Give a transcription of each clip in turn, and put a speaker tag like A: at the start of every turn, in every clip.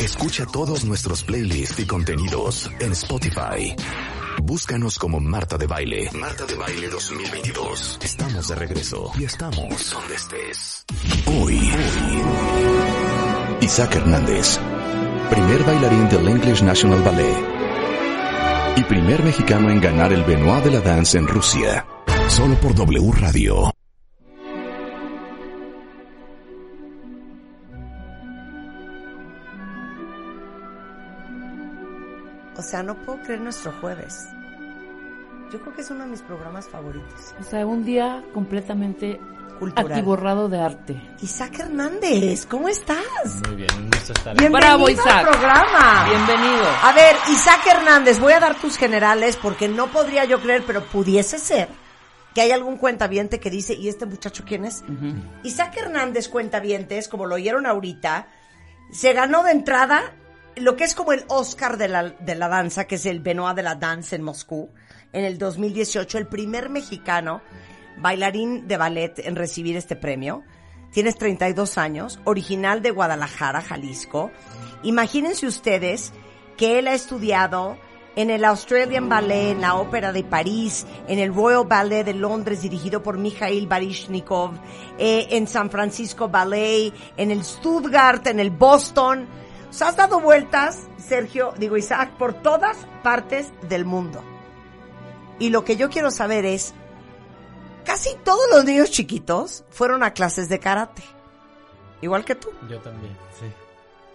A: Escucha todos nuestros playlists y contenidos en Spotify. Búscanos como Marta de Baile. Marta de Baile 2022. Estamos de regreso y estamos donde estés. Hoy, hoy. Isaac Hernández, primer bailarín del English National Ballet y primer mexicano en ganar el Benoit de la Dance en Rusia. Solo por W Radio.
B: Sea, no puedo creer nuestro jueves. Yo creo que es uno de mis programas favoritos.
C: O sea, un día completamente
B: Cultural.
C: atiborrado de arte.
B: Isaac Hernández, ¿cómo estás?
D: Muy bien, un gusto estar aquí.
B: Bienvenido
C: Bravo,
B: al
C: Isaac.
B: programa.
C: Bienvenido.
B: A ver, Isaac Hernández, voy a dar tus generales porque no podría yo creer, pero pudiese ser que hay algún cuentaviente que dice, ¿y este muchacho quién es? Isaac Hernández cuentavientes, como lo oyeron ahorita, se ganó de entrada lo que es como el Oscar de la, de la danza, que es el Benoit de la Dance en Moscú, en el 2018, el primer mexicano bailarín de ballet en recibir este premio. Tienes 32 años, original de Guadalajara, Jalisco. Imagínense ustedes que él ha estudiado en el Australian Ballet, en la Ópera de París, en el Royal Ballet de Londres, dirigido por Mikhail Baryshnikov, eh, en San Francisco Ballet, en el Stuttgart, en el Boston. O sea, has dado vueltas, Sergio, digo Isaac, por todas partes del mundo. Y lo que yo quiero saber es, casi todos los niños chiquitos fueron a clases de karate. Igual que tú.
D: Yo también, sí.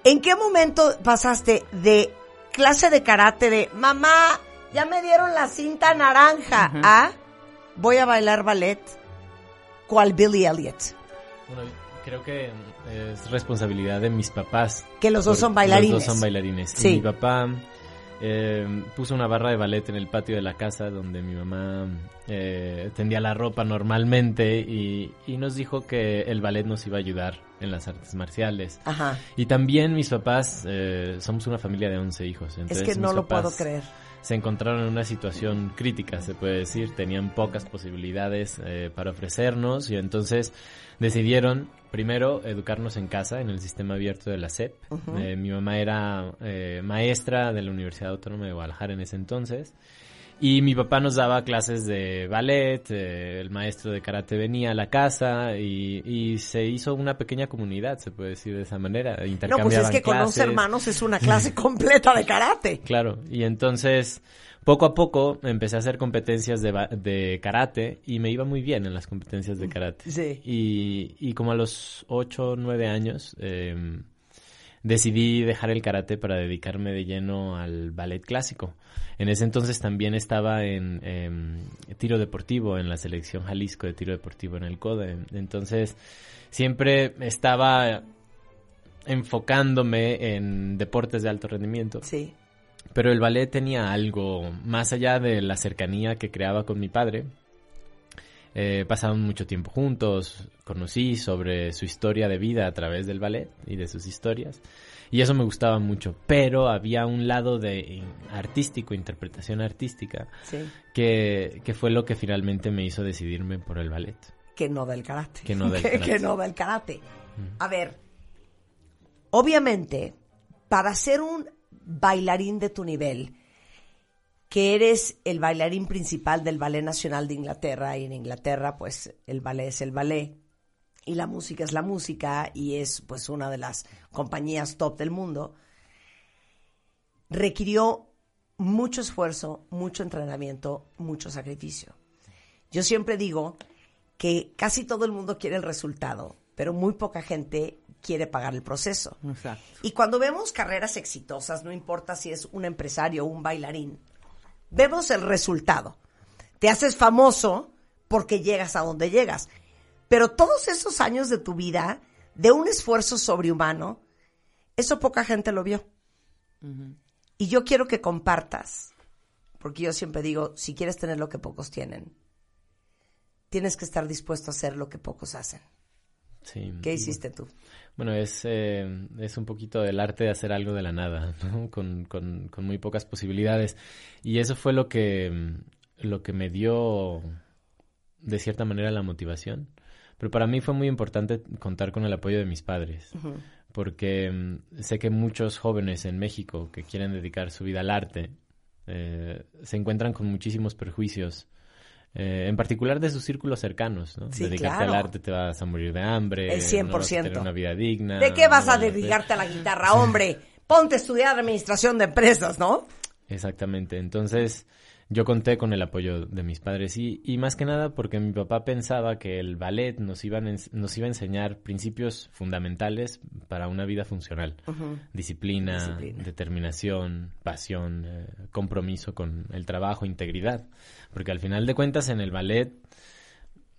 B: ¿En qué momento pasaste de clase de karate de mamá, ya me dieron la cinta naranja a voy a bailar ballet cual Billy Elliot?
D: Bueno, creo que es responsabilidad de mis papás.
B: Que los dos son bailarines.
D: Los dos son bailarines.
B: Sí.
D: Y mi papá eh, puso una barra de ballet en el patio de la casa donde mi mamá eh, tendía la ropa normalmente y, y nos dijo que el ballet nos iba a ayudar en las artes marciales.
B: Ajá.
D: Y también mis papás, eh, somos una familia de 11 hijos.
B: Es
D: entonces
B: que no lo puedo creer.
D: se encontraron en una situación crítica, se puede decir. Tenían pocas posibilidades eh, para ofrecernos y entonces decidieron primero educarnos en casa, en el sistema abierto de la SEP. Eh, mi mamá era eh, maestra de la Universidad Autónoma de Guadalajara en ese entonces. Y mi papá nos daba clases de ballet, eh, el maestro de karate venía a la casa y, y se hizo una pequeña comunidad, se puede decir de esa manera.
B: No, pues es
D: Intercambiaban
B: que con 11
D: clases.
B: hermanos es una clase completa de karate.
D: Claro, y entonces poco a poco empecé a hacer competencias de, de karate y me iba muy bien en las competencias de karate.
B: Sí.
D: Y, y como a los 8 o 9 años eh, decidí dejar el karate para dedicarme de lleno al ballet clásico. En ese entonces también estaba en em, tiro deportivo, en la selección Jalisco de tiro deportivo en el CODE. Entonces siempre estaba enfocándome en deportes de alto rendimiento.
B: Sí.
D: Pero el ballet tenía algo más allá de la cercanía que creaba con mi padre. Eh, pasaban mucho tiempo juntos, conocí sobre su historia de vida a través del ballet y de sus historias. Y eso me gustaba mucho. Pero había un lado de artístico, interpretación artística,
B: Sí.
D: que, que fue lo que finalmente me hizo decidirme por el ballet.
B: Que no del karate.
D: Que no del karate.
B: que no del karate. A ver, obviamente, para ser un bailarín de tu nivel, que eres el bailarín principal del Ballet Nacional de Inglaterra, y en Inglaterra, pues, el ballet es el ballet, y la música es la música, y es, pues, una de las compañías top del mundo, requirió mucho esfuerzo, mucho entrenamiento, mucho sacrificio. Yo siempre digo que casi todo el mundo quiere el resultado, pero muy poca gente quiere pagar el proceso.
C: Exacto.
B: Y cuando vemos carreras exitosas, no importa si es un empresario o un bailarín, vemos el resultado. Te haces famoso porque llegas a donde llegas. Pero todos esos años de tu vida, de un esfuerzo sobrehumano, Eso poca gente lo vio. Y yo quiero que compartas, porque yo siempre digo, si quieres tener lo que pocos tienen, tienes que estar dispuesto a hacer lo que pocos hacen.
D: Sí.
B: ¿Qué hiciste tú?
D: Bueno, es, eh, es un poquito del arte de hacer algo de la nada, ¿no? con, con, con muy pocas posibilidades. Y eso fue lo que, lo que me dio, de cierta manera, la motivación. Pero para mí fue muy importante contar con el apoyo de mis padres, porque mm, sé que muchos jóvenes en México que quieren dedicar su vida al arte eh, se encuentran con muchísimos perjuicios. Eh, en particular de sus círculos cercanos, ¿no?
B: Sí,
D: Dedicarte
B: claro.
D: al arte te vas a morir de hambre,
B: El
D: no vas a
B: 100%.
D: tener una vida digna.
B: ¿De qué vas
D: no
B: a dedicarte a la guitarra, hombre? Ponte a estudiar administración de empresas, ¿no?
D: Exactamente. Entonces, yo conté con el apoyo de mis padres y, y más que nada porque mi papá pensaba que el ballet nos, iban ens- nos iba a enseñar principios fundamentales para una vida funcional. Disciplina,
B: Disciplina.
D: determinación, pasión, eh, compromiso con el trabajo, integridad. Porque al final de cuentas en el ballet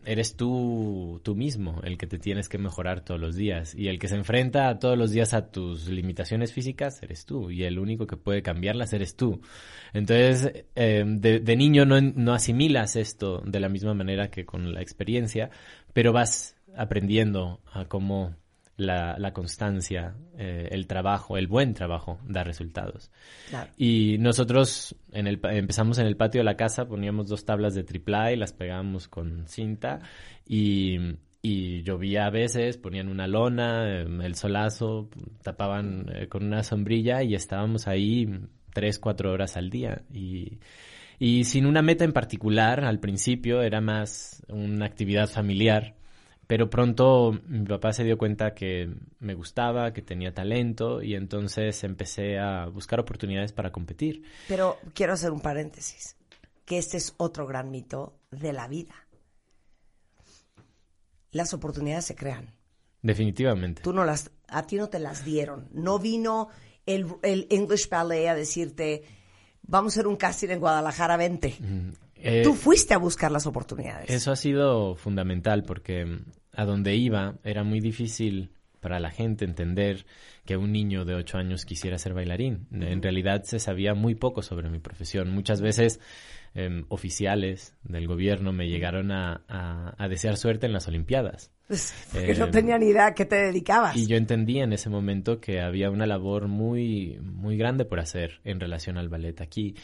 D: eres tú, tú mismo el que te tienes que mejorar todos los días. Y el que se enfrenta todos los días a tus limitaciones físicas eres tú. Y el único que puede cambiarlas eres tú. Entonces, eh, de, de niño no, no asimilas esto de la misma manera que con la experiencia, pero vas aprendiendo a cómo la, la constancia, eh, el trabajo, el buen trabajo da resultados.
B: Claro.
D: Y nosotros en el, empezamos en el patio de la casa, poníamos dos tablas de triple y las pegábamos con cinta y, y llovía a veces, ponían una lona, eh, el solazo, tapaban eh, con una sombrilla y estábamos ahí tres, cuatro horas al día. Y, y sin una meta en particular, al principio era más una actividad familiar. Pero pronto mi papá se dio cuenta que me gustaba, que tenía talento y entonces empecé a buscar oportunidades para competir.
B: Pero quiero hacer un paréntesis, que este es otro gran mito de la vida. Las oportunidades se crean.
D: Definitivamente.
B: Tú no las, a ti no te las dieron. No vino el, el English Ballet a decirte, vamos a hacer un casting en Guadalajara, vente.
D: Eh,
B: Tú fuiste a buscar las oportunidades.
D: Eso ha sido fundamental porque mm, a donde iba era muy difícil para la gente entender que un niño de ocho años quisiera ser bailarín. En realidad se sabía muy poco sobre mi profesión. Muchas veces em, oficiales del gobierno me llegaron a, a- a desear suerte en las Olimpiadas.
B: Porque no
D: Eh,
B: tenía ni idea a qué te dedicabas.
D: Y yo entendí en ese momento que había una labor muy, muy grande por hacer en relación al ballet aquí,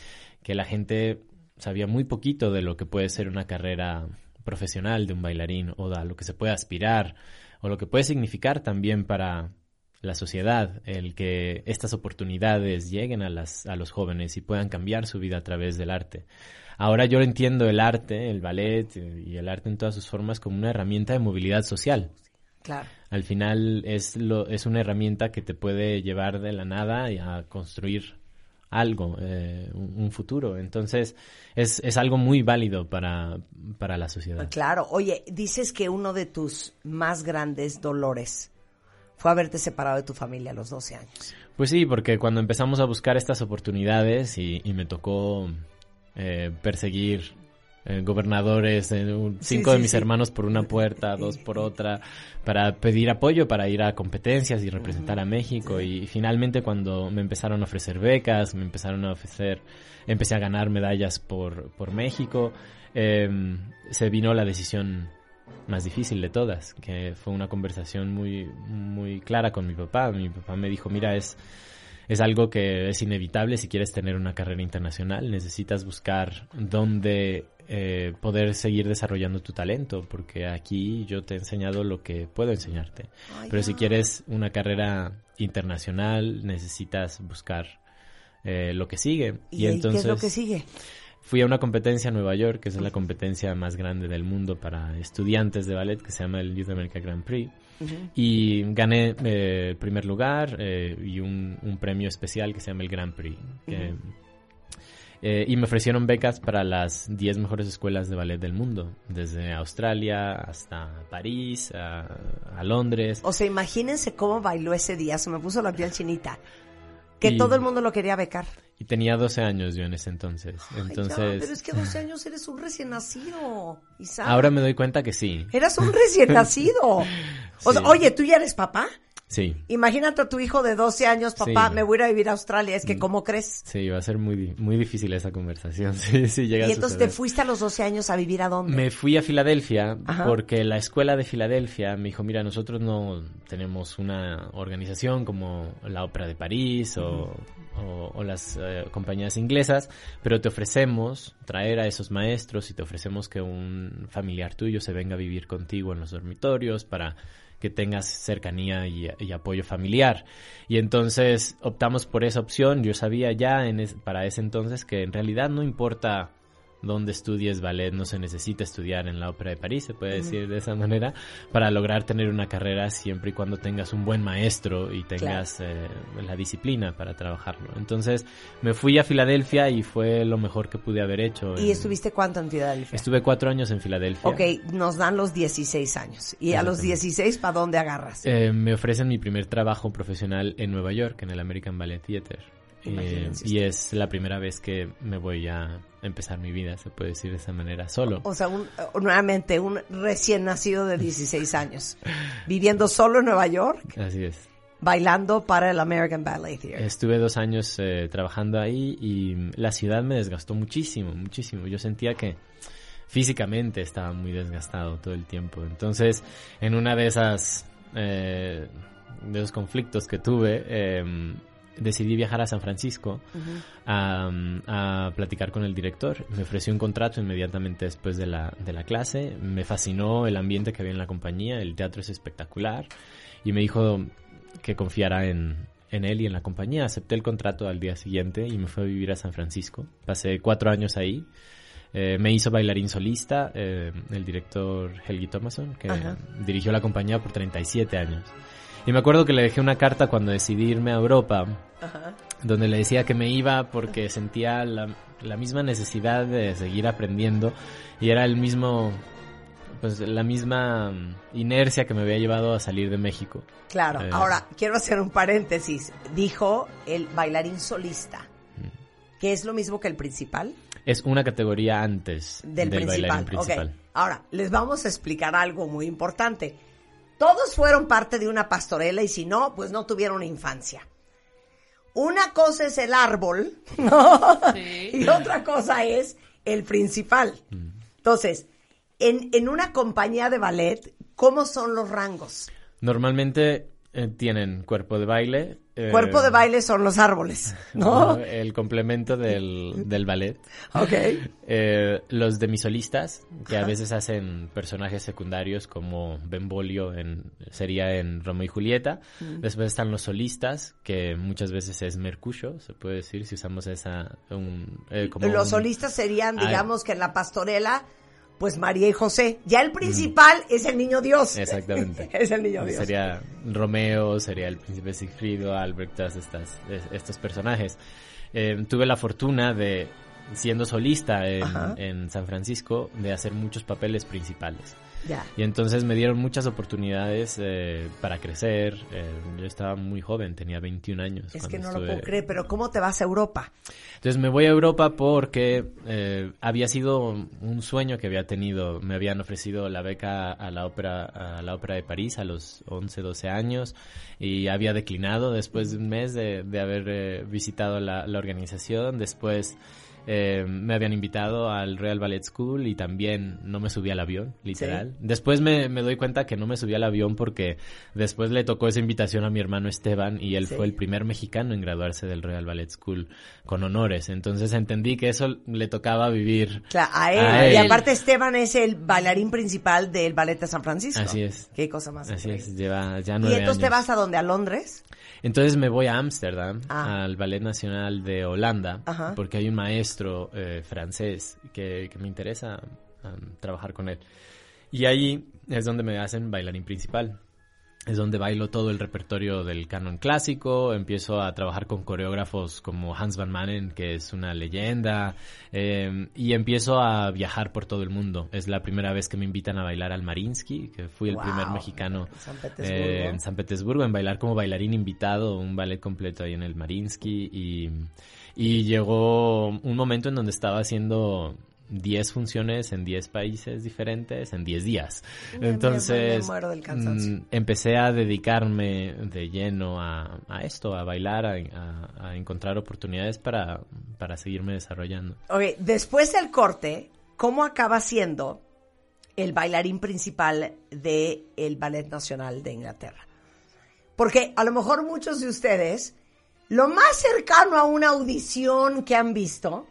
D: que la gente sabía muy poquito de lo que puede ser una carrera profesional de un bailarín o a lo que se puede aspirar o lo que puede significar también para la sociedad el que estas oportunidades lleguen a, las, a los jóvenes y puedan cambiar su vida a través del arte. Ahora yo entiendo el arte, el ballet y el arte en todas sus formas como una herramienta de movilidad social.
B: Claro.
D: Al final es, lo, es una herramienta que te puede llevar de la nada a construir algo, eh, un, futuro. Entonces es, es algo muy válido para, para la sociedad.
B: Claro. Oye, dices que uno de tus más grandes dolores fue haberte separado de tu familia a los 12 años.
D: Pues sí, porque cuando empezamos a buscar estas oportunidades y, y me tocó eh, perseguir eh, gobernadores, eh, un-
B: Sí,
D: cinco
B: sí,
D: de mis
B: sí.
D: hermanos por una puerta, dos por otra, para pedir apoyo para ir a competencias y representar a México. Y finalmente cuando me empezaron a ofrecer becas, me empezaron a ofrecer, empecé a ganar medallas por, por México, eh, se vino la decisión más difícil de todas, que fue una conversación muy, muy clara con mi papá. Mi papá me dijo, mira, es, es algo que es inevitable si quieres tener una carrera internacional. Necesitas buscar dónde eh, poder seguir desarrollando tu talento, porque aquí yo te he enseñado lo que puedo enseñarte. Pero si quieres una carrera internacional, necesitas buscar eh, lo que sigue.
B: ¿Y, ahí qué es lo que sigue?
D: Fui a una competencia en Nueva York, que es la competencia más grande del mundo para estudiantes de ballet, que se llama el Youth America Grand Prix. Y gané eh, el primer lugar eh, y un, un premio especial que se llama el Grand Prix. que- eh, y me ofrecieron becas para las 10 mejores escuelas de ballet del mundo, desde Australia hasta París, a, a Londres.
B: O sea, imagínense cómo bailó ese día. Se me puso la piel chinita. Que
D: Y-
B: todo el mundo lo quería becar.
D: Y tenía 12 años yo en ese entonces.
B: Ay, ya,
D: Entonces,
B: pero es que a 12 años eres un recién nacido. Isaac.
D: ahora me doy cuenta que sí.
B: Eras un recién nacido. O sea,
D: Sí.
B: oye, ¿tú ya eres papá?
D: Sí.
B: Imagínate a tu hijo de 12 años, papá,
D: Sí.
B: me voy a ir a vivir a Australia. Es que, ¿cómo crees?
D: Sí, va a ser muy, muy difícil esa conversación. Sí, sí, llega
B: Y
D: a
B: entonces te fuiste a los 12 años a vivir a dónde?
D: Me fui a Filadelfia
B: Ajá.
D: porque la escuela de Filadelfia me dijo, mira, nosotros no tenemos una organización como la Ópera de París o, o- o las eh, compañías inglesas, pero te ofrecemos traer a esos maestros y te ofrecemos que un familiar tuyo se venga a vivir contigo en los dormitorios para que tengas cercanía y, apoyo familiar. Y entonces optamos por esa opción. Yo sabía ya en es- para ese entonces que en realidad no importa dónde estudies ballet, no se necesita estudiar en la Ópera de París, se puede decir de esa manera, para lograr tener una carrera siempre y cuando tengas un buen maestro y tengas eh, la disciplina para trabajarlo. Entonces me fui a Filadelfia y fue lo mejor que pude haber hecho.
B: ¿Y
D: en-
B: estuviste cuánto en Filadelfia?
D: Estuve cuatro años en Filadelfia.
B: Ok, nos dan los 16 años. ¿Y a los
D: Exactamente.
B: 16 para dónde agarras?
D: Eh, me ofrecen mi primer trabajo profesional en Nueva York, en el American Ballet Theater. Eh, y es la primera vez que me voy a empezar mi vida, se puede decir de esa manera, solo.
B: O sea, un- eh, nuevamente, un recién nacido de 16 años, viviendo solo en Nueva York,
D: Así es.
B: bailando para el American Ballet Theater.
D: Estuve dos años eh, trabajando ahí y la ciudad me desgastó muchísimo, muchísimo. Yo sentía que físicamente estaba muy desgastado todo el tiempo. Entonces, en una de esas, eh, de esos conflictos que tuve, eh, decidí viajar a San Francisco a, a platicar con el director. Me ofreció un contrato inmediatamente después de la, de la clase. Me fascinó el ambiente que había en la compañía. El teatro es espectacular. Y me dijo que confiara en, en él y en la compañía. Acepté el contrato al día siguiente y me fui a vivir a San Francisco. Pasé cuatro años ahí. Eh, me hizo bailarín solista eh, el director Helgi Thomason, que
B: Ajá.
D: dirigió la compañía por 37 años. Y me acuerdo que le dejé una carta cuando decidí irme a Europa,
B: Ajá.
D: donde le decía que me iba porque sentía la, la misma necesidad de seguir aprendiendo y era el mismo, pues la misma inercia que me había llevado a salir de México.
B: Claro,
D: Eh.
B: ahora quiero hacer un paréntesis. Dijo el bailarín solista,
D: Mm.
B: que es lo mismo que el principal
D: Es una categoría antes
B: del, principal.
D: bailarín principal.
B: Ahora, les vamos a explicar algo muy importante. Todos fueron parte de una pastorela y si no, pues no tuvieron infancia. Una cosa es el árbol, ¿no? Y otra cosa es el principal.
D: Mm.
B: Entonces, en, en una compañía de ballet, ¿cómo son los rangos?
D: Normalmente eh, tienen cuerpo de baile. Eh,
B: Cuerpo de baile son los árboles, ¿no?
D: El complemento del, del ballet.
B: Ok.
D: Eh, los demisolistas, que a veces hacen personajes secundarios como Benvolio en, sería en Romeo y Julieta. Después están los solistas, que muchas veces es Mercurio, se puede decir, si usamos esa... Un, eh, como
B: Los
D: un-
B: solistas serían,
D: Ah.
B: digamos que en la pastorela, pues María y José. Ya el principal es el niño Dios.
D: Exactamente.
B: es el niño Dios.
D: Sería Romeo, sería el príncipe Sigfrido, Albrecht, todas estas, es- estos personajes. Eh, tuve la fortuna de, siendo solista en, en San Francisco, de hacer muchos papeles principales.
B: Ya.
D: Y entonces me dieron muchas oportunidades eh, para crecer. Eh, yo estaba muy joven, tenía 21 años.
B: Es que no lo puedo creer, pero ¿cómo te vas a Europa?
D: entonces me voy a Europa porque eh, había sido un sueño que había tenido. Me habían ofrecido la beca a la ópera a la ópera de París a los 11, 12 años y había declinado después de un mes de, de haber visitado la, la organización. Después eh, me habían invitado al Royal Ballet School y también no me subí al avión, literal. Después me, me doy cuenta que no me subí al avión porque después le tocó esa invitación a mi hermano Esteban y él
B: Sí.
D: fue el primer mexicano en graduarse del Royal Ballet School con honores. Entonces entendí que eso le tocaba vivir.
B: Claro, a él.
D: A
B: Y
D: él.
B: aparte Esteban es el bailarín principal del Ballet de San Francisco.
D: Así es.
B: Qué cosa más
D: Así
B: increíble.
D: es, lleva ya
B: ¿Y
D: nueve
B: entonces te
D: años.
B: vas a dónde? ¿A Londres?
D: Entonces me voy a Ámsterdam,
B: Ah.
D: al Ballet Nacional de Holanda,
B: Ajá.
D: porque hay un maestro eh, francés que, que me interesa um, trabajar con él. Y ahí es donde me hacen bailarín principal. Es donde bailo todo el repertorio del canon clásico, empiezo a trabajar con coreógrafos como Hans van Manen, que es una leyenda, eh, y empiezo a viajar por todo el mundo. Es la primera vez que me invitan a bailar al Marinsky, que fui el
B: Wow.
D: primer mexicano
B: San
D: eh, en San Petersburgo, en bailar como bailarín invitado, un ballet completo ahí en el Marinsky y, y llegó un momento en donde estaba haciendo 10 funciones en 10 países diferentes en 10 días.
B: Me-
D: Entonces,
B: me muero del cansancio.
D: mm, empecé a dedicarme de lleno a, a esto, a bailar, a, a- a encontrar oportunidades para, para seguirme desarrollando.
B: Ok, después del corte, ¿cómo acaba siendo el bailarín principal del el Ballet Nacional de Inglaterra? Porque a lo mejor muchos de ustedes, lo más cercano a una audición que han visto,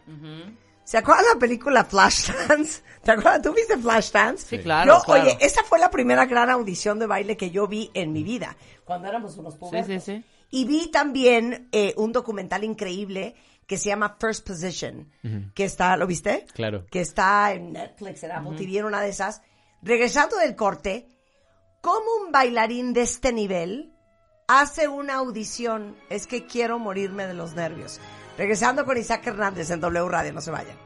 B: ¿se acuerdan de la película Flashdance? ¿Te acuerdas? ¿Tú viste Flashdance?
C: Sí, claro,
B: Yo,
C: claro.
B: Oye, esa fue la primera gran audición de baile que yo vi en mi vida, cuando éramos unos
C: Sí,
B: pubertos.
C: sí, sí.
B: Y vi también eh, un documental increíble que se llama First Position, que está, ¿lo viste?
D: Claro.
B: Que está en Netflix, en Apple TV, en una de esas. Regresando del corte, ¿cómo un bailarín de este nivel hace una audición? Es que quiero morirme de los nervios. Regresando con Isaac Hernández en W Radio, no se vayan.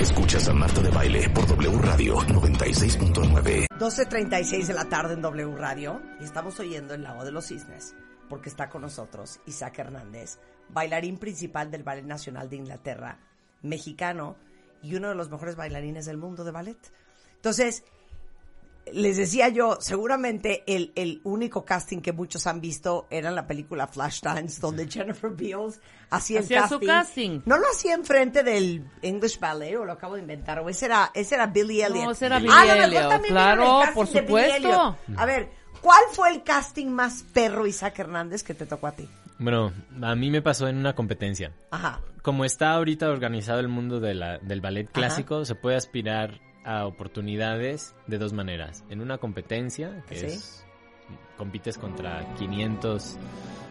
A: Escuchas a Marta de Baile por W Radio 96.9.
B: 12.36 de la tarde en W Radio y estamos oyendo el Lago de los Cisnes porque está con nosotros Isaac Hernández, bailarín principal del Ballet Nacional de Inglaterra, mexicano y uno de los mejores bailarines del mundo de ballet. Entonces, les decía yo, seguramente el, el único casting que muchos han visto era la película Flashdance, donde Jennifer Beals hacía el
C: Hacía su
B: casting.
C: casting.
B: No lo hacía enfrente del English Ballet, o lo acabo de inventar, o ese era, ese era Billy Elliot.
C: No, ese era
B: Ah,
C: Billy
B: a lo mejor
C: Elliot, claro,
B: casting
C: por supuesto.
B: A ver, ¿cuál fue el casting más perro, Isaac Hernández, que te tocó a ti?
D: Bueno, a mí me pasó en una competencia.
B: Ajá.
D: Como está ahorita organizado el mundo de la- del ballet clásico, se puede aspirar a oportunidades de dos maneras. En una competencia, que
B: Sí.
D: es compites contra 500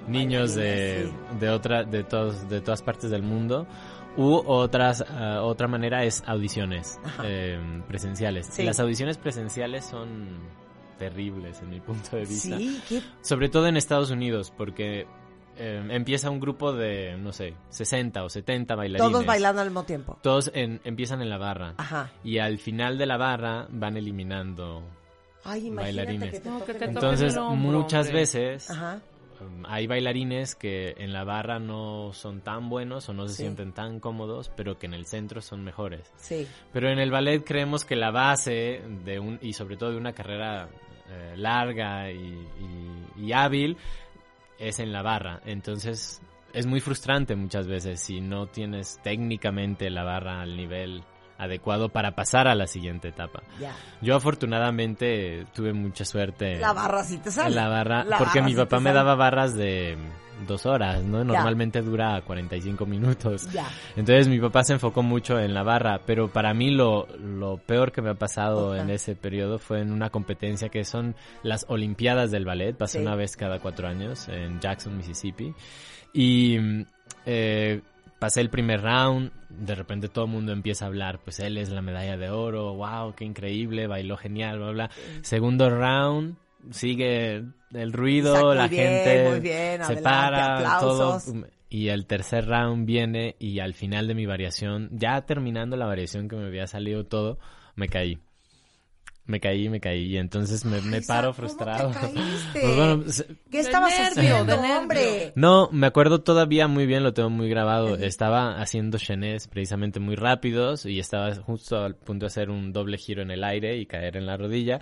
D: niños de, de otra de todos de todas partes del mundo u otras ah, otra manera es audiciones eh, presenciales.
B: Sí.
D: Las audiciones presenciales son terribles en mi punto de vista.
B: Sí, qué
D: Sobre todo en Estados Unidos, porque eh, empieza un grupo de, no sé, 60 o 70 bailarines.
B: todos bailando al mismo tiempo.
D: Todos en- empiezan en la barra.
B: Ajá.
D: Y al final de la barra van eliminando.
B: Ay, imagínate
D: Bailarines.
B: que te
C: No,
B: toque
C: que te
B: con-
C: toque
D: Entonces,
C: hombro,
D: muchas
C: hombre.
D: veces
B: Ajá.
D: um, hay bailarines que en la barra no son tan buenos o no se
B: Sí.
D: sienten tan cómodos, pero que en el centro son mejores.
B: Sí.
D: Pero en el ballet creemos que la base de un y sobre todo de una carrera eh, larga y, y- y hábil es en la barra. Entonces es muy frustrante muchas veces si no tienes técnicamente la barra al nivel adecuado para pasar a la siguiente etapa.
B: Ya.
D: Yo afortunadamente tuve mucha suerte
B: La barra sí te sale.
D: la barra
B: La
D: porque
B: barra
D: mi papá me daba barras de dos horas, ¿no? Normalmente dura 45 minutos.
B: Ya.
D: Entonces mi papá se enfocó mucho en la barra, pero para mí lo, lo peor que me ha pasado en ese periodo fue en una competencia que son las Olimpiadas del Ballet, pasa
B: Sí.
D: una vez cada cuatro años en Jackson, Mississippi, y eh, pasé el primer round, de repente todo el mundo empieza a hablar, pues él es la medalla de oro, wow, qué increíble, bailó genial, bla, bla. Segundo round, sigue el ruido, la
B: bien,
D: gente
B: bien,
D: se
B: adelante,
D: para, todo,
B: aplausos.
D: y el tercer round viene y al final de mi variación, ya terminando la variación que me había salido todo, me caí. Me caí, me caí y entonces me, me paro
B: ¿cómo te
D: frustrado.
B: caíste?
D: Pues bueno,
B: ¿Qué estabas
C: nervio,
B: haciendo, hombre?
D: no, me acuerdo todavía muy bien, lo tengo muy grabado. Estaba haciendo chenés precisamente muy rápidos y estaba justo al punto de hacer un doble giro en el aire y caer en la rodilla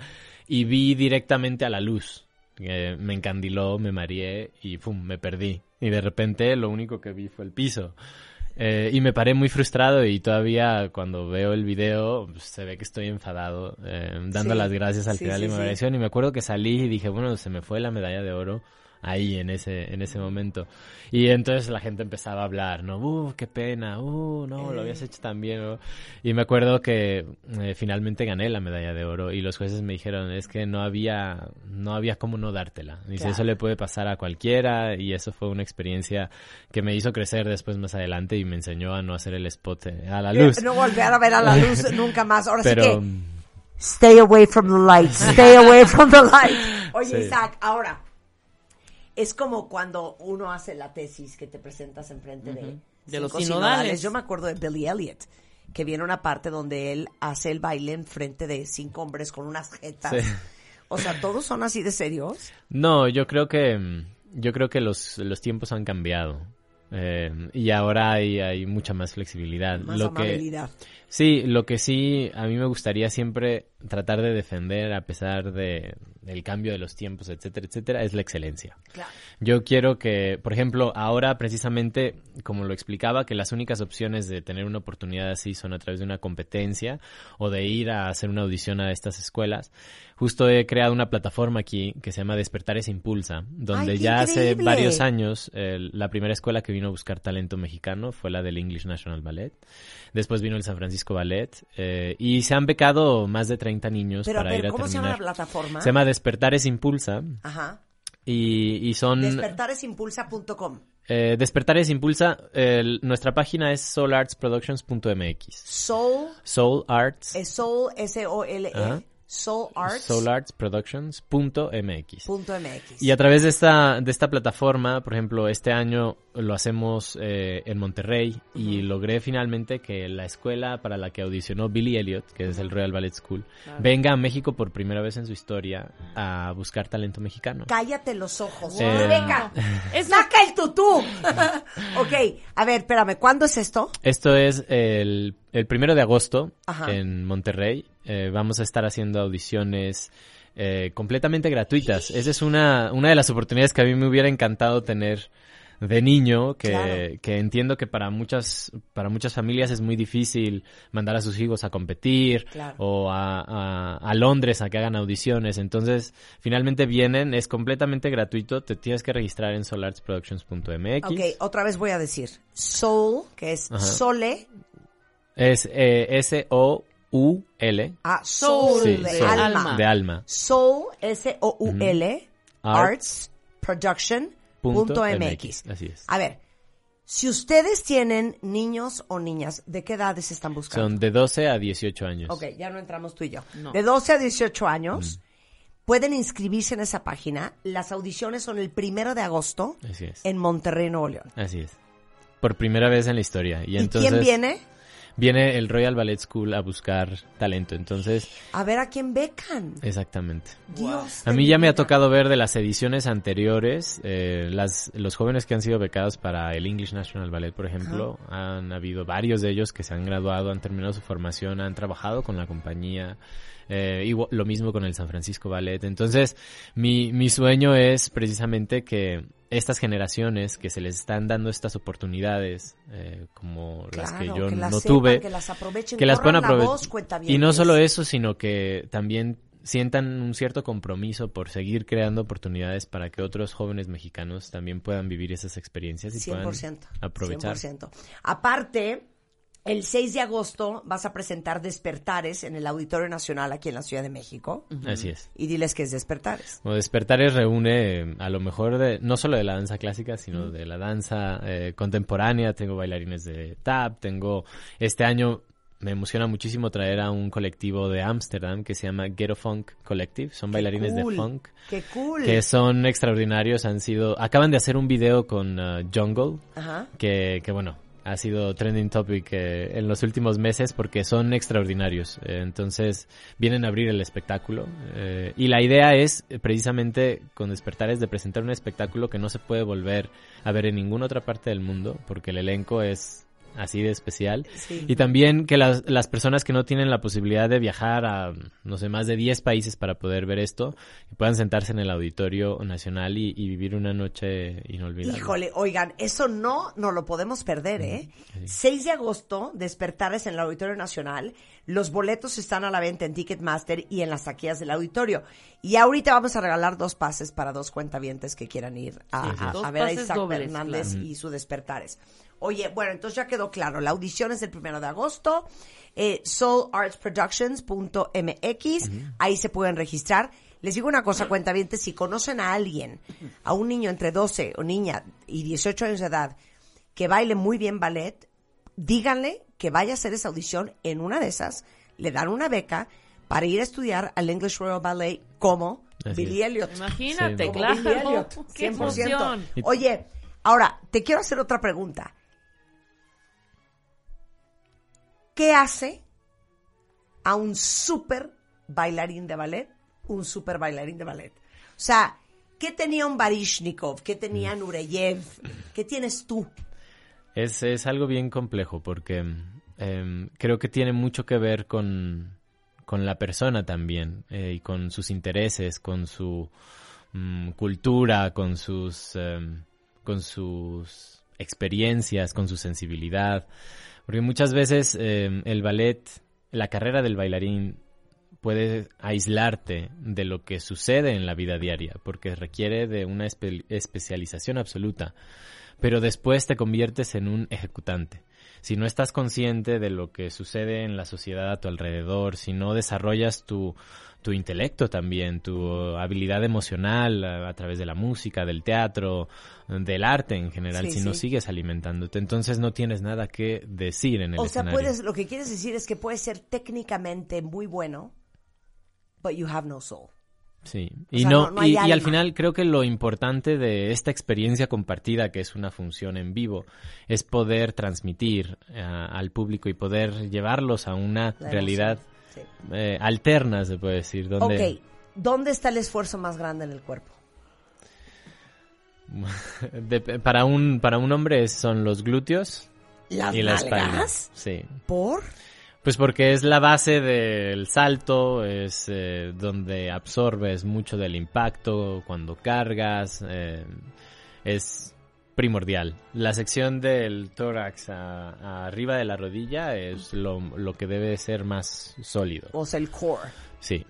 D: y vi directamente a la luz. me encandiló, me mareé y ¡pum! me perdí. Y de repente lo único que vi fue el piso. Eh, y me paré muy frustrado y todavía cuando veo el video pues, se ve que estoy enfadado, eh, dando
B: Sí,
D: las gracias al final
B: sí,
D: de mi
B: sí.
D: Y me acuerdo que salí y dije, bueno, se me fue la medalla de oro ahí en ese en ese momento. Y entonces la gente empezaba a hablar, ¿no? Uh, qué pena, uh, no, lo habías hecho tan bien. ¿no? Y me acuerdo que eh, finalmente gané la medalla de oro y los jueces me dijeron, es que no había no había cómo no dártela. Dice,
B: Claro.
D: eso le puede pasar a cualquiera y eso fue una experiencia que me hizo crecer después más adelante y me enseñó a no hacer el spot eh, a la luz.
B: Eh, No volver a ver a la luz nunca más. Ahora
D: Pero
B: sí que, stay away from the light, stay away from the light. Oye,
D: Sí.
B: Isaac, ahora, es como cuando uno hace la tesis que te presentas enfrente de,
C: De los sinodales.
B: Yo me acuerdo de Billy Elliot, que viene una parte donde él hace el baile enfrente de cinco hombres con unas jetas.
D: Sí.
B: O sea, ¿todos son así de serios?
D: No, yo creo que mm, yo creo que los, los tiempos han cambiado. Eh, y ahora hay, hay mucha más flexibilidad.
B: Más
D: lo que,
B: amabilidad.
D: Sí, lo que sí a mí me gustaría siempre tratar de defender a pesar de del cambio de los tiempos, etcétera, etcétera, es la excelencia.
B: Claro.
D: Yo quiero que, por ejemplo, ahora precisamente, como lo explicaba, que las únicas opciones de tener una oportunidad así son a través de una competencia o de ir a hacer una audición a estas escuelas. Justo he creado una plataforma aquí que se llama Despertares Impulsa, donde
B: ¡Ay, qué
D: ya hace varios años la primera escuela que vino a buscar talento mexicano fue la del English National Ballet. Después vino el San Francisco Ballet eh, y se han becado más de 30 niños
B: Pero,
D: para ir a
B: ¿cómo se llama
D: terminar.
B: la plataforma?
D: Se llama Despertares Impulsa
B: Ajá.
D: y, y son...
B: Despertaresimpulsa.com.
D: Eh, Despertares Impulsa, el- nuestra página es soulartsproductions.mx.
B: Soul
D: Soul Arts,
B: es Soul, S-O-L-E.
D: Ajá.
B: Soul Arts.
D: soulartsproductions.mx.
B: MX.
D: Y a través de esta, de esta plataforma, por ejemplo, este año lo hacemos eh, en Monterrey y logré finalmente que la escuela para la que audicionó Billy Elliot, que es el Royal Ballet School, venga a México por primera vez en su historia a buscar talento mexicano.
B: Cállate los ojos.
D: Eh,
B: Rebeca,
C: Es
B: saca el tutú. Ok, a ver, espérame, ¿cuándo es esto?
D: Esto es el, el primero de agosto
B: Ajá.
D: en Monterrey. Eh, vamos a estar haciendo audiciones eh, completamente gratuitas. Esa es una, una de las oportunidades que a mí me hubiera encantado tener de niño, que,
B: Claro.
D: que entiendo que para muchas, para muchas familias es muy difícil mandar a sus hijos a competir
B: Claro.
D: o a, a, a Londres a que hagan audiciones. Entonces, finalmente vienen, es completamente gratuito, te tienes que registrar en solartsproductions.mx.
B: Ok, otra vez voy a decir. Soul, que es
D: Ajá.
B: Sole.
D: Es eh, S-O-U-L.
B: Ah, Soul,
D: Sí,
B: de
D: soul,
B: alma.
D: De alma.
B: Soul, S-O-U-L,
D: Art.
B: Arts Production
D: Punto MX. Así es.
B: A ver, si ustedes tienen niños o niñas, ¿de qué edades están buscando?
D: Son de 12 a 18 años.
B: Ok, ya no entramos tú y yo.
C: No.
B: De 12 a 18 años, pueden inscribirse en esa página. Las audiciones son el primero de agosto
D: Así es.
B: en Monterrey, Nuevo León.
D: Así es. Por primera vez en la historia. Y,
B: ¿Y
D: entonces
B: quién viene?
D: Viene el Royal Ballet School a buscar talento. Entonces,
B: A ver a quién becan.
D: exactamente.
B: Dios.
D: A mí ya me ha tocado ver de las ediciones anteriores, eh, las, los jóvenes que han sido becados para el English National Ballet, por ejemplo, han habido varios de ellos que se han graduado, han terminado su formación, han trabajado con la compañía, eh, igual- lo mismo con el San Francisco Ballet. Entonces, mi, mi sueño es precisamente que estas generaciones que se les están dando estas oportunidades, eh, como las que yo
B: que las
D: no
B: sepan,
D: tuve,
B: que las aprovechen,
D: que las puedan
B: la
D: aprove-
B: voz,
D: Y no solo eso, sino que también sientan un cierto compromiso por seguir creando oportunidades para que otros jóvenes mexicanos también puedan vivir esas experiencias y
B: 100%.
D: puedan aprovechar.
B: 100%. Aparte, el 6 de agosto vas a presentar Despertares en el Auditorio Nacional aquí en la Ciudad de México.
D: Así es.
B: Y diles que es Despertares.
D: Bueno, Despertares reúne eh, a lo mejor de, no solo de la danza clásica, sino de la danza eh, contemporánea. Tengo bailarines de tap, tengo este año me emociona muchísimo traer a un colectivo de Ámsterdam que se llama Ghetto Funk Collective. Son bailarines
B: cool,
D: de funk.
B: ¡Qué cool!
D: que son extraordinarios, han sido, acaban de hacer un video con uh, Jungle,
B: Ajá.
D: que, que bueno, ha sido trending topic eh, en los últimos meses porque son extraordinarios. Eh, entonces vienen a abrir el espectáculo eh, y la idea es precisamente con Despertares de presentar un espectáculo que no se puede volver a ver en ninguna otra parte del mundo porque el elenco es así de especial.
B: Sí.
D: Y también que las, las personas que no tienen la posibilidad de viajar a, no sé, más de 10 países para poder ver esto, puedan sentarse en el Auditorio Nacional y, y vivir una noche inolvidable.
B: Híjole, oigan, eso no nos lo podemos perder, ¿eh? 6 de agosto, Despertares en el Auditorio Nacional. Los boletos están a la venta en Ticketmaster y en las taquillas del auditorio. Y ahorita vamos a regalar dos pases para dos cuentavientes que quieran ir a,
D: Sí, sí.
B: a- ver a Isaac
C: dobles,
B: Hernández
C: claro.
B: y su Despertares. Oye, bueno, entonces ya quedó claro. La audición es el primero de agosto. Eh, soulartsproductions.mx. Ahí se pueden registrar. Les digo una cosa, cuentavientes, si conocen a alguien, a un niño entre 12 o niña y 18 años de edad, que baile muy bien ballet, díganle que vaya a hacer esa audición en una de esas, le dan una beca para ir a estudiar al English Royal Ballet como
D: Así
B: Billy
D: es.
B: Elliot.
C: Imagínate,
B: Billy
C: claro.
B: Elliot,
C: Qué
B: 100%.
C: emoción.
B: Oye, ahora, te quiero hacer otra pregunta. ¿Qué hace a un súper bailarín de ballet un súper bailarín de ballet? O sea, ¿qué tenía un Barishnikov? ¿Qué tenía Nureyev? ¿Qué tienes tú?
D: Es, es algo bien complejo porque em, creo que tiene mucho que ver con, con la persona también eh, y con sus intereses, con su mm, cultura, con sus, em, con sus experiencias, con su sensibilidad. Porque muchas veces em, el ballet, la carrera del bailarín puede aislarte de lo que sucede en la vida diaria, porque requiere de una espe- especialización absoluta, pero después te conviertes en un ejecutante. Si no estás consciente de lo que sucede en la sociedad a tu alrededor, si no desarrollas tu, tu intelecto también, tu habilidad emocional a, a través de la música, del teatro, del arte en general,
B: Sí,
D: si no sigues alimentándote, entonces no tienes nada que decir en el
B: O sea,
D: escenario.
B: puedes, lo que quieres decir es que puedes ser técnicamente muy bueno, but you have no soul.
D: Sí,
B: O
D: y
B: sea,
D: no,
B: no- no hay
D: y, y al final creo que lo importante de esta experiencia compartida, que es una función en vivo, es poder transmitir eh, al público y poder llevarlos a una realidad eh, alterna, se puede decir, donde
B: Ok, ¿dónde está el esfuerzo más grande en el cuerpo?
D: de- para un para un hombre son los glúteos
B: ¿Las
D: y la espalda.
B: nalgas?
D: Sí.
B: ¿Por?
D: Pues porque es la base del salto, es eh, donde absorbes mucho del impacto cuando cargas, eh, es primordial. La sección del tórax a- a arriba de la rodilla es lo, lo que debe ser más sólido.
B: O sea, el core.
D: Sí.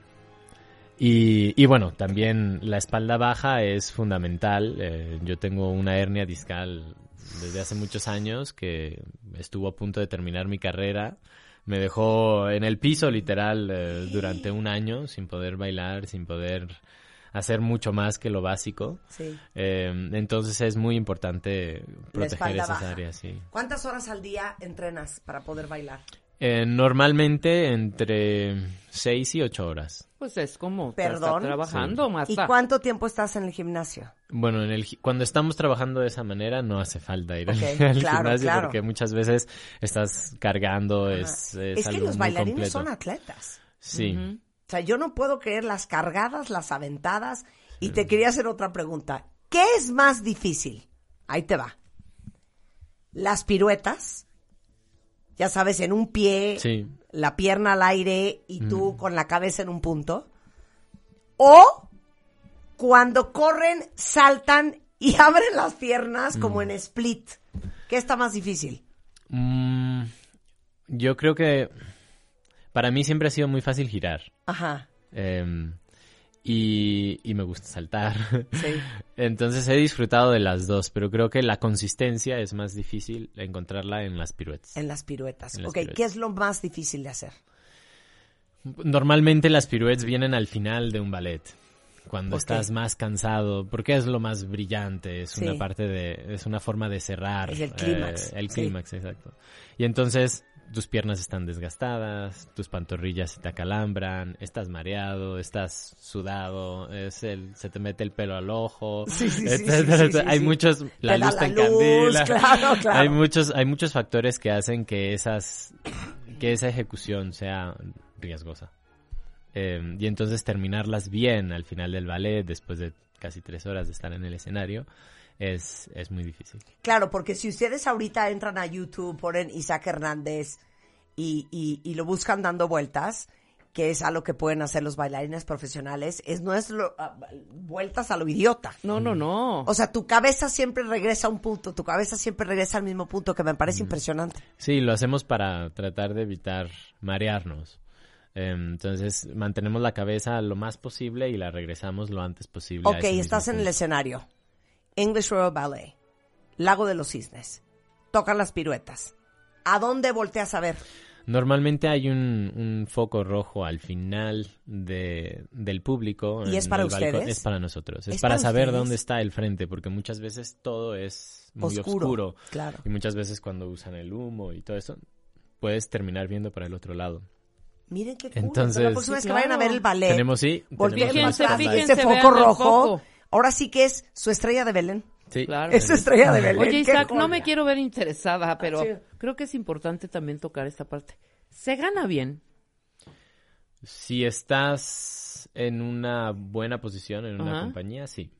D: Y, y bueno, también la espalda baja es fundamental. Eh, yo tengo una hernia discal desde hace muchos años que estuvo a punto de terminar mi carrera. Me dejó en el piso literal eh, durante un año sin poder bailar, sin poder hacer mucho más que lo básico.
B: Sí.
D: Eh, entonces es muy importante proteger esas
B: baja.
D: áreas, sí.
B: ¿Cuántas horas al día entrenas para poder bailar?
D: Eh, normalmente entre 6 y 8 horas.
C: Pues es como
B: Perdón.
C: estar trabajando,
B: ¿Y cuánto tiempo estás en el gimnasio?
D: Bueno, en el, cuando estamos trabajando de esa manera no hace falta ir al-
B: Ok,
D: al,
B: claro,
D: gimnasio
B: claro.
D: porque muchas veces estás cargando, es, es,
B: Es que
D: algo
B: los
D: muy
B: bailarines
D: completo.
B: son atletas.
D: Sí.
B: O sea, yo no puedo creer las cargadas, las aventadas. Y te quería hacer otra pregunta. ¿Qué es más difícil? Ahí te va. Las piruetas, ya sabes, en un pie,
D: Sí.
B: la pierna al aire y tú con la cabeza en un punto. O cuando corren, saltan y abren las piernas como en split. ¿Qué está más difícil?
D: Mm, yo creo que para mí siempre ha sido muy fácil girar.
B: Ajá.
D: Em, y, y me gusta saltar.
B: Sí.
D: Entonces he disfrutado de las dos, pero creo que la consistencia es más difícil encontrarla en las piruetas.
B: En las piruetas.
D: En las
B: ok,
D: piruetas.
B: ¿qué es lo más difícil de hacer?
D: Normalmente las piruetas vienen al final de un ballet, cuando
B: ¿Por
D: estás más cansado, porque es lo más brillante, es
B: Sí.
D: una parte de, es una forma de cerrar.
B: Es el clímax,
D: eh, el
B: sí.
D: clímax, exacto. Y entonces tus piernas están desgastadas, tus pantorrillas se te acalambran, estás mareado, estás sudado, es el, se te mete el pelo al ojo,
B: Sí, sí,
D: etcétera,
B: sí,
D: hay muchos, la luz te encandila,
B: claro, claro.
D: hay muchos, hay muchos factores que hacen que esas, que esa ejecución sea riesgosa. Eh, y entonces terminarlas bien al final del ballet, después de casi tres horas de estar en el escenario, es, es muy difícil.
B: Claro, porque si ustedes ahorita entran a YouTube, ponen Isaac Hernández y, y, y lo buscan dando vueltas, que es algo que pueden hacer los bailarines profesionales, es no es lo- ah, vueltas a lo idiota.
C: No, no, no.
B: O sea, tu cabeza siempre regresa a un punto, tu cabeza siempre regresa al mismo punto, que me parece impresionante.
D: Sí, lo hacemos para tratar de evitar marearnos. Eh, entonces mantenemos la cabeza lo más posible y la regresamos lo antes posible. a
B: Ok,
D: ese
B: estás en el escenario. English Royal Ballet, Lago de los Cisnes, tocan las piruetas. ¿A dónde volteas a ver?
D: Normalmente hay un, un foco rojo al final de, del público.
B: ¿Y es para
D: balcón.
B: ustedes?
D: Es para nosotros. Es,
B: ¿Es
D: para,
B: para
D: saber dónde está el frente, porque muchas veces todo es muy
B: Oscuro,
D: oscuro.
B: claro.
D: Y muchas veces cuando usan el humo y todo eso, puedes terminar viendo para el otro lado.
B: Miren qué cool.
D: Entonces-
B: la próxima vez
C: Sí,
B: que vayan a ver el ballet.
D: Tenemos, sí.
B: Volviendo
C: Fíjense,
D: unas
C: fíjense,
B: ese foco rojo.
C: foco.
B: Ahora sí que es su estrella de Belén.
D: Sí.
C: Claro.
B: Es su estrella de Belén.
C: Oye, Isaac, no me quiero ver interesada, pero
B: Sí.
C: creo que es importante también tocar esta parte. ¿Se gana bien?
D: Si estás en una buena posición en una
C: Ajá.
D: compañía, sí.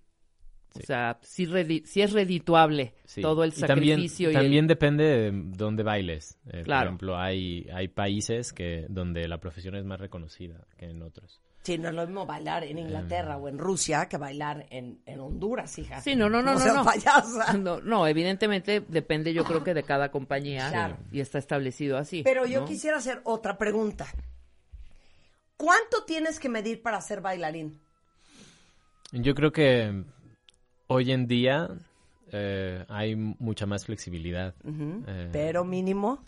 C: O sea, sí, redi- sí es redituable
D: Sí.
C: todo el
D: Y también,
C: sacrificio y,
D: también
C: el...
D: depende de dónde bailes. Eh,
C: Claro.
D: Por ejemplo, hay, hay países que donde la profesión es más reconocida que en otros.
B: Sí, no es lo mismo bailar en Inglaterra o en Rusia que bailar en, en Honduras, hija.
C: Sí, no, no, no,
B: No
C: no. no.
B: payasa.
C: No, no, evidentemente depende yo creo que de cada compañía
B: Claro.
C: y está establecido así.
B: Pero yo
C: ¿no?
B: quisiera hacer otra pregunta. ¿Cuánto tienes que medir para ser bailarín?
D: Yo creo que hoy en día eh, hay mucha más flexibilidad. Eh,
B: Pero mínimo.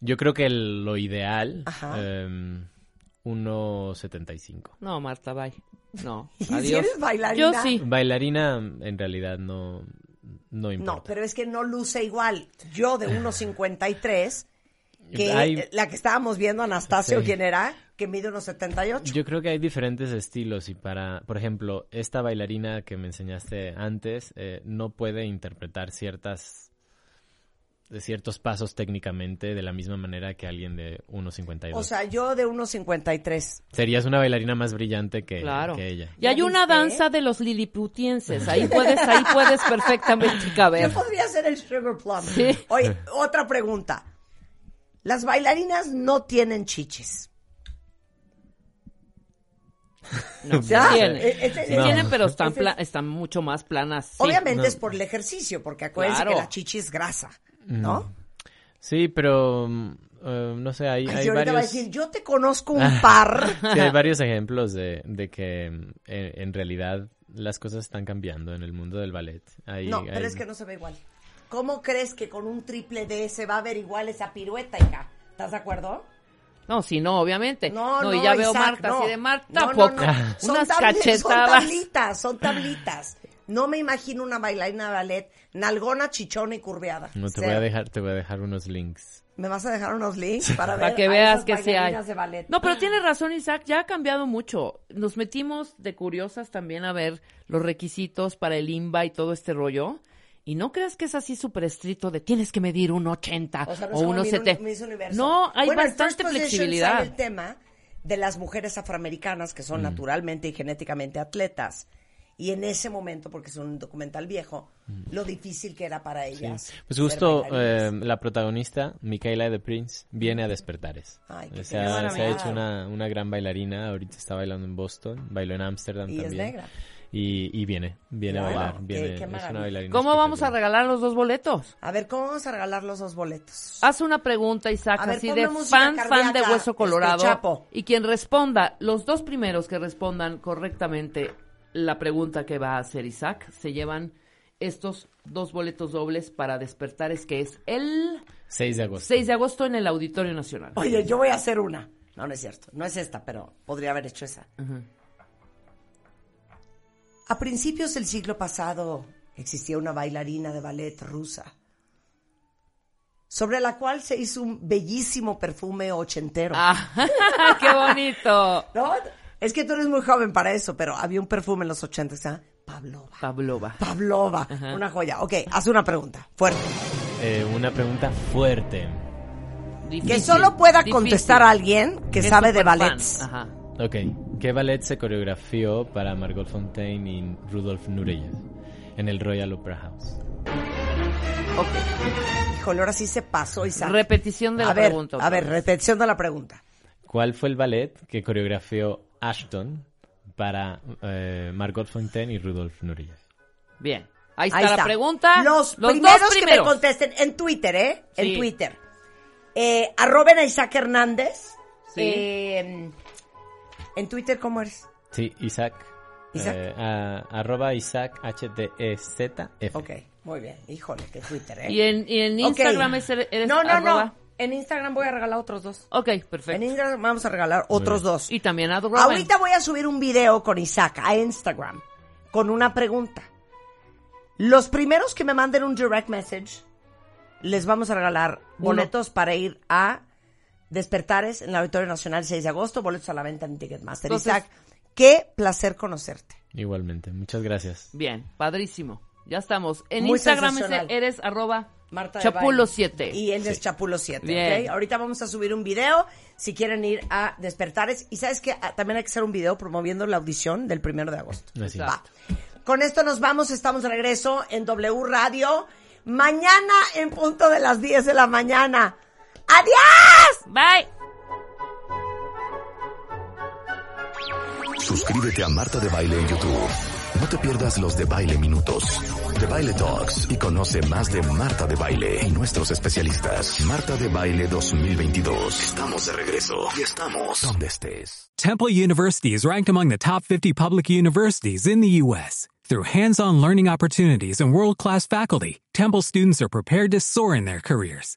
D: Yo creo que el- lo ideal, eh, 1.75.
C: No, Marta, bye. No,
B: ¿Y si
C: adiós.
B: eres bailarina?
C: Yo sí.
D: Bailarina en realidad no, no importa.
B: No, pero es que no luce igual. Yo de 1.53, que
D: Hay-
B: la que estábamos viendo, Anastasio,
D: Sí.
B: ¿quién era? Que mide 1.78.
D: Yo creo que hay diferentes estilos y para, por ejemplo, esta bailarina que me enseñaste antes eh, no puede interpretar ciertas de ciertos pasos técnicamente de la misma manera que alguien de 1.52.
B: O sea, yo de 1.53.
D: Serías una bailarina más brillante que,
C: Claro.
D: que ella.
C: Y hay
B: ¿Ya
C: una danza de los liliputienses. Ahí puedes, ahí puedes perfectamente
B: Yo
C: caber.
B: podría ser el Sugar Plum.
C: Sí.
B: Oye, otra pregunta. Las bailarinas no tienen chichis.
C: No, tienen.
B: Eh,
D: No.
C: tienen, pero están,
B: Ese-
C: pla- están mucho más planas. sí.
B: Obviamente
D: no.
B: es por el ejercicio, porque acuérdense
C: Claro.
B: que la chichi es grasa, ¿no?
D: Sí, pero mm, eh, no sé, hay,
B: Ay,
D: hay
B: si ahorita va a
D: varios...
B: decir, yo te conozco un par.
D: Sí, hay varios ejemplos de, de que mm, en, en realidad las cosas están cambiando en el mundo del ballet. Hay-
B: No, pero es que no se ve igual. ¿Cómo crees que con un triple D se va a ver igual esa pirueta, hija? ¿Estás de acuerdo?
C: No, sí, no, obviamente.
B: No, no,
C: y ya veo
B: Isaac,
C: Marta
B: no.
C: así de Marta,
B: No, no,
C: poca.
B: no. Son
C: Unas
B: tabli- Son
C: cachetadas.
B: tablitas, son tablitas. No me imagino una bailarina de ballet nalgona, chichona y curveada.
D: No, te voy a dejar, te voy a dejar unos links.
B: ¿Me vas a dejar unos links para ver
C: Para que
B: a
C: veas
B: esas
C: que sí hay.
B: bailarinas de ballet?
C: No, pero tienes razón, Isaac, ya ha cambiado mucho. Nos metimos de curiosas también a ver los requisitos para el IMBA y todo este rollo. Y no creas que es así súper estricto de tienes que medir un 80
B: O sea, no
C: o
B: es como
C: uno
B: Miss
C: 70.
B: Uni- Miss Universo.
C: No, hay
B: Bueno, en
C: bastante
B: First Position
C: flexibilidad.
B: sale el tema de las mujeres afroamericanas que son naturalmente y genéticamente atletas. Y en ese momento, porque es un documental viejo, lo difícil que era para ellas.
D: Pues justo eh, la protagonista, Micaela de Prince, viene a Despertares.
B: Ay, qué
D: O sea, se ha hecho una, una gran bailarina, ahorita está bailando en Boston, bailó en Ámsterdam
B: Y es
D: también.
B: negra.
D: Y, y viene, viene
B: Wow,
D: a bailar. Viene,
B: qué
D: es
B: maravilla.
D: una bailarina
C: ¿Cómo vamos a regalar los dos boletos?
B: A ver, ¿cómo vamos a regalar los dos boletos?
C: Haz una pregunta, Isaac,
B: A
C: así de fan, fan de Hueso
B: este,
C: Colorado.
B: Chapo.
C: y quien responda, los dos primeros que respondan correctamente la pregunta que va a hacer Isaac, se llevan estos dos boletos dobles para Despertares, que es el
D: 6 de agosto.
C: 6 de agosto en el Auditorio Nacional.
B: Oye, yo voy a hacer una. No, no es cierto. No es esta, pero podría haber hecho esa. A principios del siglo pasado existía una bailarina de ballet rusa, sobre la cual se hizo un bellísimo perfume ochentero.
C: Ah, ¡Qué bonito!
B: ¿No? Es que tú eres muy joven para eso, pero había un perfume en los ochentas, ¿ah? Pavlova.
C: Pavlova.
B: Pavlova, una joya. Ok, haz una pregunta, fuerte.
D: Eh, una pregunta fuerte.
B: Que
C: Difícil,
B: solo pueda
C: difícil.
B: contestar a alguien que sabe de ballets.
C: Ajá.
D: Ok, ¿qué ballet se coreografió para Margot Fontaine y Rudolf Nureyev en el Royal Opera House?
C: Ok.
B: Híjole, ahora sí se pasó, Isaac.
C: Repetición de
B: a
C: la
B: ver,
C: pregunta.
B: A ver, repetición de la pregunta.
D: ¿Cuál fue el ballet que coreografió Ashton para eh, Margot Fontaine y Rudolf Nureyev?
C: Bien. Ahí está,
B: Ahí está.
C: la pregunta.
B: Los,
C: dos
B: primeros, que me contesten en Twitter, ¿eh? En
C: Sí.
B: Twitter. Eh, arroben a Isaac Hernández.
C: Sí.
B: Eh, en Twitter, ¿cómo eres?
D: Sí, Isaac.
B: Isaac.
D: Eh, a- arroba Isaac H-D-E-Z-F.
B: Ok, muy bien. Híjole, qué Twitter, ¿eh?
C: Y en, y en. Instagram es- eres
B: No, no,
C: arroba-
B: no. En Instagram voy a regalar otros dos.
C: Ok,
B: En
C: perfecto.
B: Instagram vamos a regalar otros dos.
C: Y también a Robin.
B: Ahorita voy a subir un video con Isaac a Instagram con una pregunta. Los primeros que me manden un direct message, les vamos a regalar
C: Uno.
B: boletos para ir a Despertares en el Auditorio Nacional el 6 de agosto, boletos a la venta en Ticketmaster.
C: Entonces-
B: Isaac, qué placer conocerte.
D: Igualmente, muchas gracias.
C: Bien, padrísimo. Ya estamos. En
B: Muy
C: Instagram eres arroba
B: Marta de
C: Chapulo
B: Baile.
C: 7.
B: Y él es Chapulo 7,
C: Bien.
B: ¿ok? Ahorita vamos a subir un video si quieren ir a Despertares. Y sabes que también hay que hacer un video promoviendo la audición del primero de agosto.
D: Así es.
B: Va. Con esto nos vamos, estamos de regreso en W Radio. Mañana en punto de las 10 de la mañana. ¡Adiós!
C: Bye.
A: Suscríbete a Marta de Baile en YouTube. No te pierdas los de Baile Minutos, de Baile Talks y conoce más de Marta de Baile y nuestros especialistas. Marta de Baile 2022. Estamos de regreso y estamos donde estés.
E: Temple University is ranked among the top 50 public universities in the U.S. Through hands-on learning opportunities and world-class faculty, Temple students are prepared to soar in their careers.